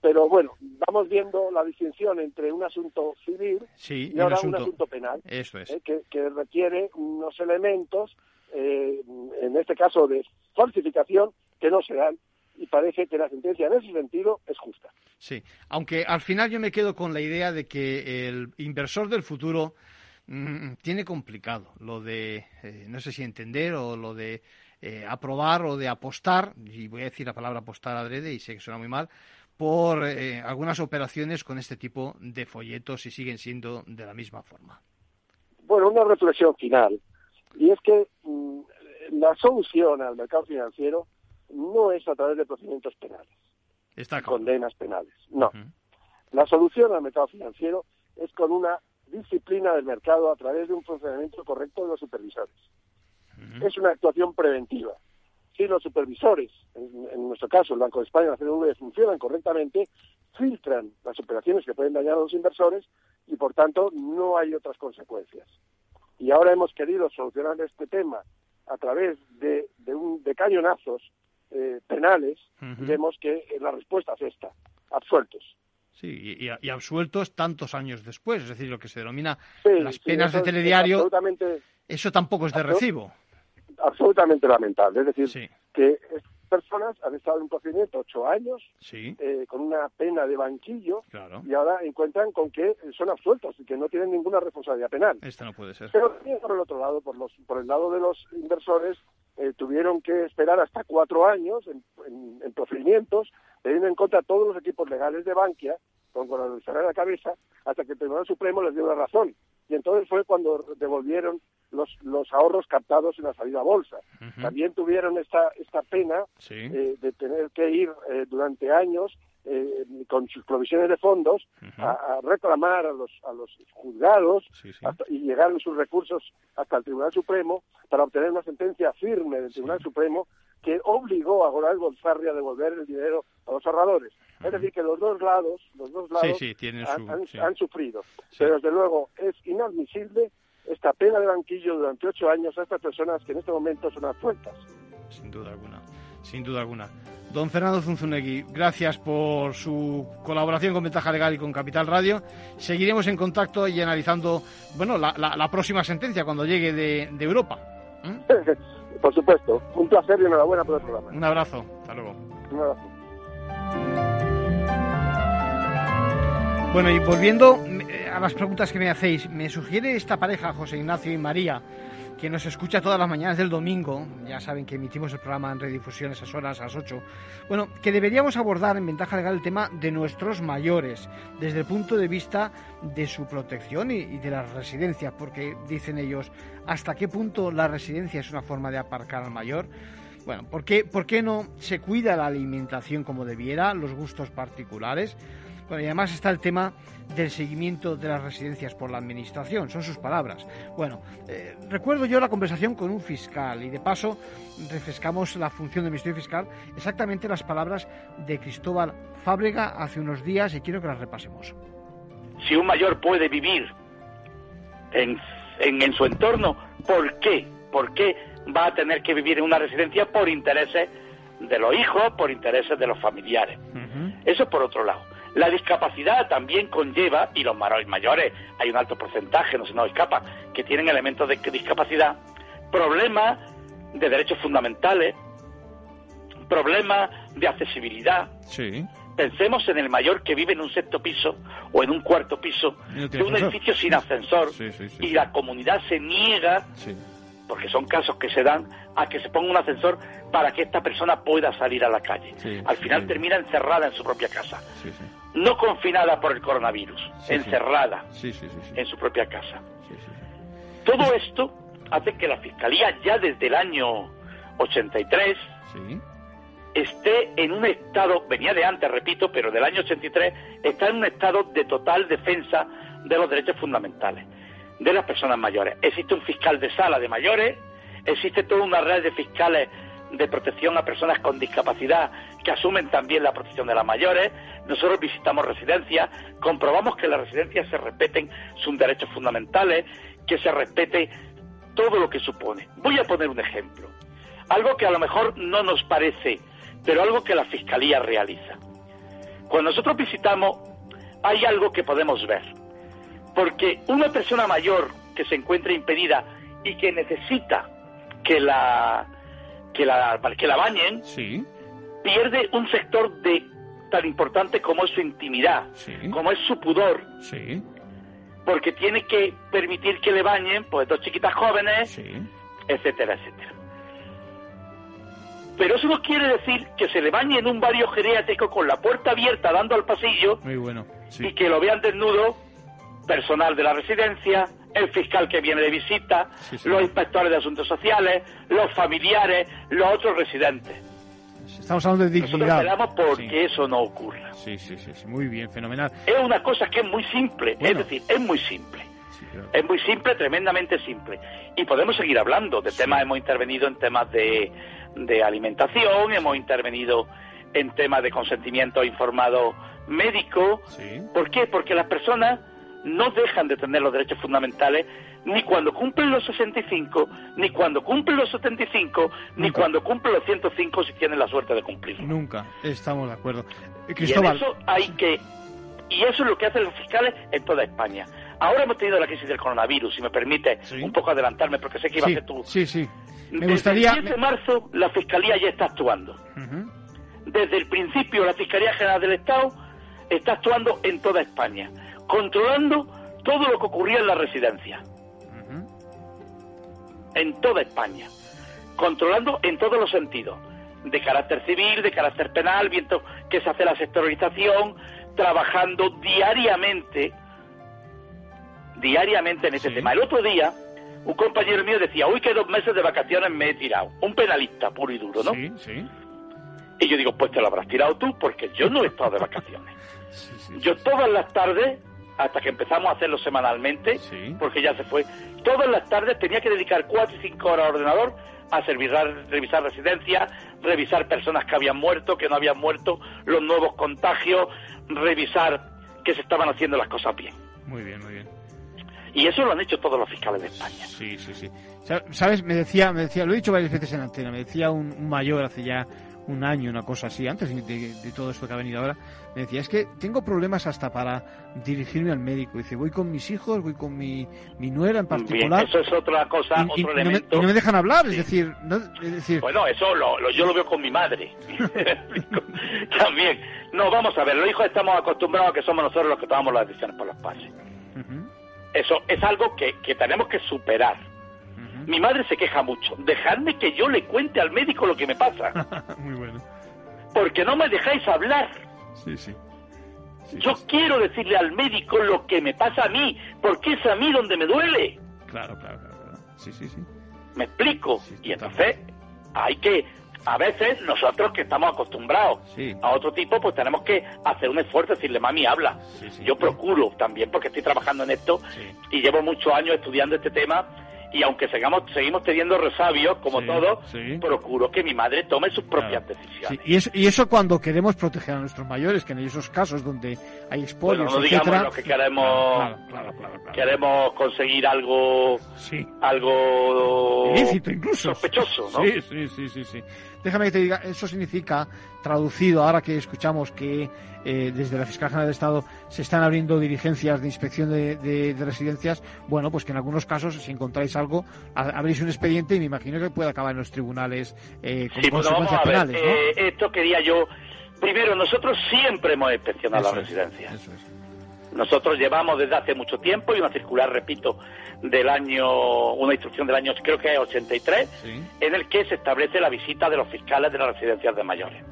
pero bueno, vamos viendo la distinción entre un asunto civil y ahora un asunto, penal, Eso es. Eh, que, requiere unos elementos, eh, en este caso de falsificación, que no se dan y parece que la sentencia en ese sentido es justa. Sí, aunque al final yo me quedo con la idea de que el inversor del futuro mm, tiene complicado lo de, eh, no sé si entender o lo de aprobar o de apostar, y voy a decir la palabra apostar adrede y sé que suena muy mal, por eh, algunas operaciones con este tipo de folletos y siguen siendo de la misma forma. Bueno, una reflexión final. Y es que mm, la solución al mercado financiero no es a través de procedimientos penales. Está condenas penales. No. La solución al mercado financiero es con una disciplina del mercado a través de un funcionamiento correcto de los supervisores. Es una actuación preventiva si los supervisores, en, nuestro caso el Banco de España y la CNV, funcionan correctamente, filtran las operaciones que pueden dañar a los inversores y por tanto no hay otras consecuencias. Y ahora hemos querido solucionar este tema a través de, un, de cañonazos eh, penales y vemos que la respuesta es esta, absueltos. Sí, y, absueltos tantos años después, es decir, lo que se denomina las penas de telediario, eso tampoco es de recibo absolutamente lamentable. Es decir, que estas personas han estado en un procedimiento ocho años eh, con una pena de banquillo y ahora encuentran con que son absueltos y que no tienen ninguna responsabilidad penal. Esto no puede ser. Pero por el otro lado, por, los, por el lado de los inversores, eh, tuvieron que esperar hasta cuatro años en, procedimientos, teniendo en cuenta todos los equipos legales de Bankia, con, la la cabeza, hasta que el Tribunal Supremo les dio la razón. Y entonces fue cuando devolvieron los, los ahorros captados en la salida a bolsa. También tuvieron esta, esta pena eh, de tener que ir eh, durante años eh, con sus provisiones de fondos a, reclamar a los, a los juzgados y llegar sus recursos hasta el Tribunal Supremo para obtener una sentencia firme del Tribunal Supremo que obligó a Goral Gonzarri a devolver el dinero a los ahorradores. Es decir, que los dos lados, los dos lados han, han, sufrido. Pero desde luego es inadmisible esta pena de banquillo durante ocho años a estas personas que en este momento son absueltas. Sin duda alguna, sin duda alguna. Don Fernando Zunzunegui, gracias por su colaboración con Ventaja Legal y con Capital Radio. Seguiremos en contacto y analizando, bueno, la, próxima sentencia cuando llegue de, Europa. ¿Mm? <laughs> por supuesto. Un placer y enhorabuena por el programa. Un abrazo. Hasta luego. Un abrazo. Bueno, y volviendo eh, a las preguntas que me hacéis, me sugiere esta pareja, José Ignacio y María, que nos escucha todas las mañanas del domingo, ya saben que emitimos el programa en redifusión esas horas, a las 8, bueno, que deberíamos abordar en ventaja legal el tema de nuestros mayores, desde el punto de vista de su protección y, y de las residencias, porque dicen ellos, ¿hasta qué punto la residencia es una forma de aparcar al mayor? Bueno, ¿por qué, ¿por qué no se cuida la alimentación como debiera, los gustos particulares? Bueno, y además está el tema del seguimiento de las residencias por la Administración, son sus palabras. Bueno, eh, recuerdo yo la conversación con un fiscal y de paso refrescamos la función del Ministerio Fiscal, exactamente las palabras de Cristóbal Fábrega hace unos días y quiero que las repasemos. Si un mayor puede vivir en, en, su entorno, ¿por qué? ¿Por qué va a tener que vivir en una residencia por intereses de los hijos, por intereses de los familiares? Eso por otro lado. La discapacidad también conlleva, y los mayores, hay un alto porcentaje, no se nos escapa, que tienen elementos de discapacidad, problemas de derechos fundamentales, problemas de accesibilidad, Pensemos en el mayor que vive en un sexto piso o en un cuarto piso de un edificio sin ascensor y la comunidad se niega, porque son casos que se dan, a que se ponga un ascensor para que esta persona pueda salir a la calle. Al final termina encerrada en su propia casa. No confinada por el coronavirus, encerrada en su propia casa. Todo esto hace que la Fiscalía ya desde el año 83 esté en un estado, venía de antes, repito, pero del año 83, está en un estado de total defensa de los derechos fundamentales de las personas mayores. Existe un fiscal de sala de mayores, existe toda una red de fiscales de protección a personas con discapacidad que asumen también la protección de las mayores. Nosotros visitamos residencias, comprobamos que las residencias se respeten sus derechos fundamentales, que se respete todo lo que supone. Voy a poner un ejemplo. Algo que a lo mejor no nos parece pero algo que la Fiscalía realiza. Cuando nosotros visitamos, hay algo que podemos ver. Porque una persona mayor que se encuentra impedida y que necesita que la que la, que la bañen, pierde un sector de tan importante como es su intimidad, como es su pudor, porque tiene que permitir que le bañen pues dos chiquitas jóvenes, etcétera, etcétera. Pero eso no quiere decir que se le bañe en un barrio geriátrico con la puerta abierta dando al pasillo Muy bueno, y que lo vean desnudo personal de la residencia, el fiscal que viene de visita, los inspectores de asuntos sociales, los familiares, los otros residentes. Estamos hablando de dignidad. Nosotros porque eso no ocurra. Sí, sí, sí, muy bien, fenomenal. Es una cosa que es muy simple, es decir, es muy simple. Es muy simple, tremendamente simple. Y podemos seguir hablando de temas, hemos intervenido en temas de, de alimentación, hemos intervenido en temas de consentimiento informado médico. ¿Por qué? Porque las personas no dejan de tener los derechos fundamentales ni cuando cumplen los 65, ni cuando cumplen los 75, ni cuando cumplen los 105 si tienen la suerte de cumplir. Nunca, estamos de acuerdo. Cristóbal. Y eso hay que y eso es lo que hacen los fiscales en toda España. Ahora hemos tenido la crisis del coronavirus, si me permite un poco adelantarme, porque sé que iba a ser tú. Sí, sí. Me gustaría... Desde el 7 de marzo la Fiscalía ya está actuando. Desde el principio la Fiscalía General del Estado está actuando en toda España, controlando todo lo que ocurría en la residencia. En toda España. Controlando en todos los sentidos. De carácter civil, de carácter penal, viendo que se hace la sectorización, trabajando diariamente, diariamente en ese tema. El otro día, un compañero mío decía, uy, que dos meses de vacaciones me he tirado. Un penalista puro y duro, ¿no? Sí, sí. Y yo digo, pues te lo habrás tirado tú, porque yo no he estado de vacaciones. <laughs> yo todas las tardes, hasta que empezamos a hacerlo semanalmente, porque ya se fue, todas las tardes tenía que dedicar cuatro y cinco horas al ordenador a servir, revisar residencias, revisar personas que habían muerto, que no habían muerto, los nuevos contagios, revisar que se estaban haciendo las cosas bien. Muy bien, muy bien. Y eso lo han hecho todos los fiscales de España. Sí, sí, sí. Sabes, me decía, me decía, lo he dicho varias veces en antena, me decía un, mayor hace ya un año, una cosa así, antes de, todo esto que ha venido ahora, me decía, es que tengo problemas hasta para dirigirme al médico. Dice, voy con mis hijos, voy con mi, mi nuera en particular. eso es otra cosa, y, otro elemento. No me, dejan hablar, es, decir, no, es decir... Bueno, eso lo, yo lo veo con mi madre. <laughs> <laughs> También. No, vamos a ver, los hijos estamos acostumbrados a que somos nosotros los que tomamos las decisiones por los padres. Eso es algo que, tenemos que superar. Mi madre se queja mucho. Dejadme que yo le cuente al médico lo que me pasa. <laughs> Muy bueno. Porque no me dejáis hablar. Sí, sí. yo quiero decirle al médico lo que me pasa a mí, porque es a mí donde me duele. Claro, claro, claro. Sí, sí, sí. ¿Me explico? y entonces hay que a veces nosotros que estamos acostumbrados a otro tipo, pues tenemos que hacer un esfuerzo, decirle, mami, habla. Yo procuro también, porque estoy trabajando en esto y llevo muchos años estudiando este tema y aunque sigamos, seguimos teniendo resabios, como todos, procuro que mi madre tome sus propias decisiones. Y, eso, y eso cuando queremos proteger a nuestros mayores, que en esos casos donde hay expolios, no digamos que queremos, queremos conseguir algo, algo ilícito incluso, sospechoso, ¿no? Sí, sí, sí, sí, sí. Déjame que te diga, eso significa, traducido, ahora que escuchamos que eh, desde la Fiscalía General del Estado se están abriendo diligencias de inspección de, residencias, bueno, pues que en algunos casos, si encontráis algo, abrís un expediente y me imagino que puede acabar en los tribunales eh, con consecuencias penales. Eh, esto quería yo Primero, nosotros siempre hemos inspeccionado las residencias. Nosotros llevamos desde hace mucho tiempo y una circular, repito, del año, una instrucción del año, creo que es 83, en el que se establece la visita de los fiscales de las residencias de mayores.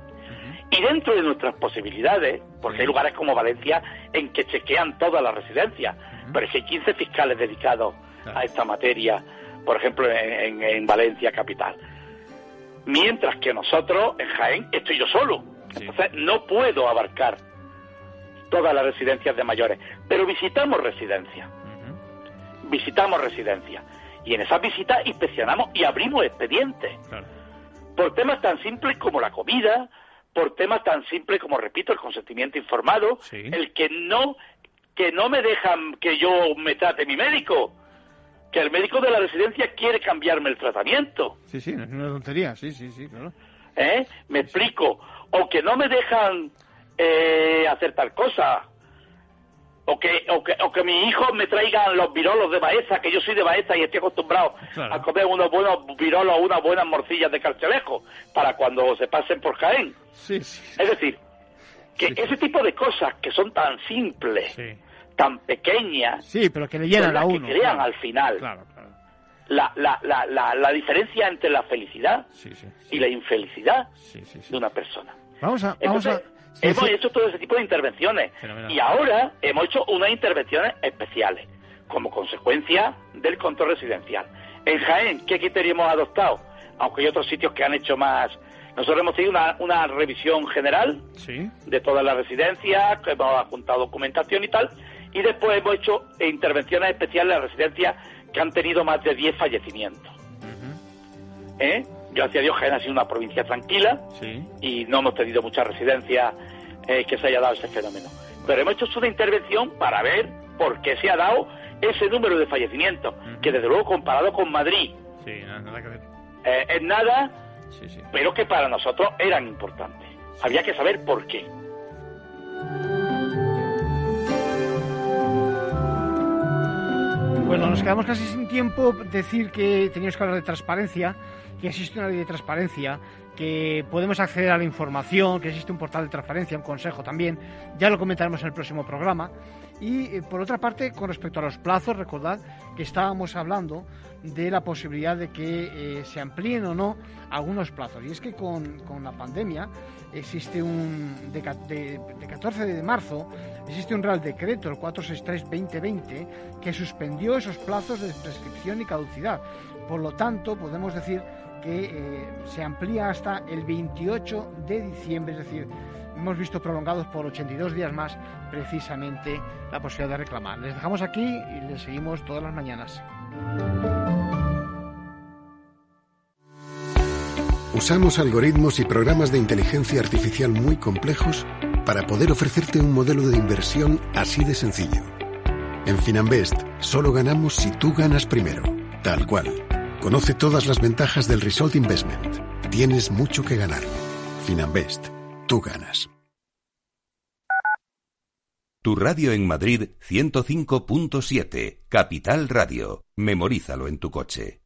Y dentro de nuestras posibilidades, porque hay lugares como Valencia en que chequean todas las residencias, pero es que hay 15 fiscales dedicados a esta materia, por ejemplo, en, Valencia capital. Mientras que nosotros, en Jaén, estoy yo solo. Entonces, no puedo abarcar todas las residencias de mayores, pero visitamos residencias. Visitamos residencias. Y en esas visitas inspeccionamos y abrimos expedientes. Por temas tan simples como la comida, por temas tan simples como, repito, el consentimiento informado, el que no, que no me dejan que yo me trate mi médico, que el médico de la residencia quiere cambiarme el tratamiento. Sí, sí, es una tontería, sí, sí, sí, claro. ¿Eh? Me explico. O que no me dejan eh, hacer tal cosa. O que, o, que, o que mis hijos me traigan los virolos de Baeza, que yo soy de Baeza y estoy acostumbrado a comer unos buenos virolos o unas buenas morcillas de carcelejo para cuando se pasen por Jaén. Es decir, que ese tipo de cosas que son tan simples, tan pequeñas, sí, pero que le llenan a uno, que crean al final. La, la, la, la, diferencia entre la felicidad y la infelicidad de una persona. Vamos a, vamos a hemos hecho todo ese tipo de intervenciones y ahora hemos hecho unas intervenciones especiales como consecuencia del control residencial. En Jaén, ¿qué criterio hemos adoptado? Aunque hay otros sitios que han hecho más. Nosotros hemos tenido una, una revisión general de todas las residencias, hemos juntado documentación y tal, y después hemos hecho intervenciones especiales en las residencias que han tenido más de 10 fallecimientos. ¿Eh? Gracias a Dios Jaén ha sido una provincia tranquila y no hemos tenido muchas residencias eh, que se haya dado ese fenómeno. Pero hemos hecho una intervención para ver por qué se ha dado ese número de fallecimientos, que desde luego comparado con Madrid eh, es nada, pero que para nosotros eran importantes. Había que saber por qué. Bueno, nos quedamos casi sin tiempo. Decir que teníamos que hablar de transparencia que existe una ley de transparencia, que podemos acceder a la información, que existe un portal de transparencia, un consejo también. Ya lo comentaremos en el próximo programa. Y eh, por otra parte, con respecto a los plazos, recordad que estábamos hablando de la posibilidad de que eh, se amplíen o no algunos plazos. Y es que con, con la pandemia existe un, de, de, de, 14 de marzo, existe un Real Decreto, el 463-2020, que suspendió esos plazos de prescripción y caducidad. Por lo tanto, podemos decir que eh, se amplía hasta el 28 de diciembre, es decir, hemos visto prolongados por 82 días más precisamente la posibilidad de reclamar. Les dejamos aquí y les seguimos todas las mañanas. Usamos algoritmos y programas de inteligencia artificial muy complejos para poder ofrecerte un modelo de inversión así de sencillo. En Finanbest solo ganamos si tú ganas primero, tal cual. Conoce todas las ventajas del Result Investment. Tienes mucho que ganar. Finanbest. Tú ganas. Tu radio en Madrid 105.7. Capital Radio. Memorízalo en tu coche.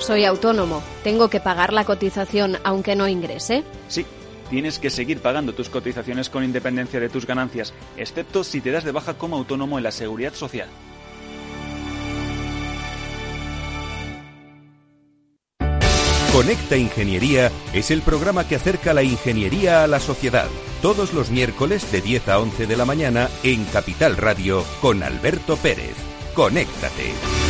Soy autónomo. ¿Tengo que pagar la cotización aunque no ingrese? Sí. Tienes que seguir pagando tus cotizaciones con independencia de tus ganancias, excepto si te das de baja como autónomo en la seguridad social. Conecta Ingeniería es el programa que acerca la ingeniería a la sociedad. Todos los miércoles de 10 a 11 de la mañana en Capital Radio con Alberto Pérez. Conéctate.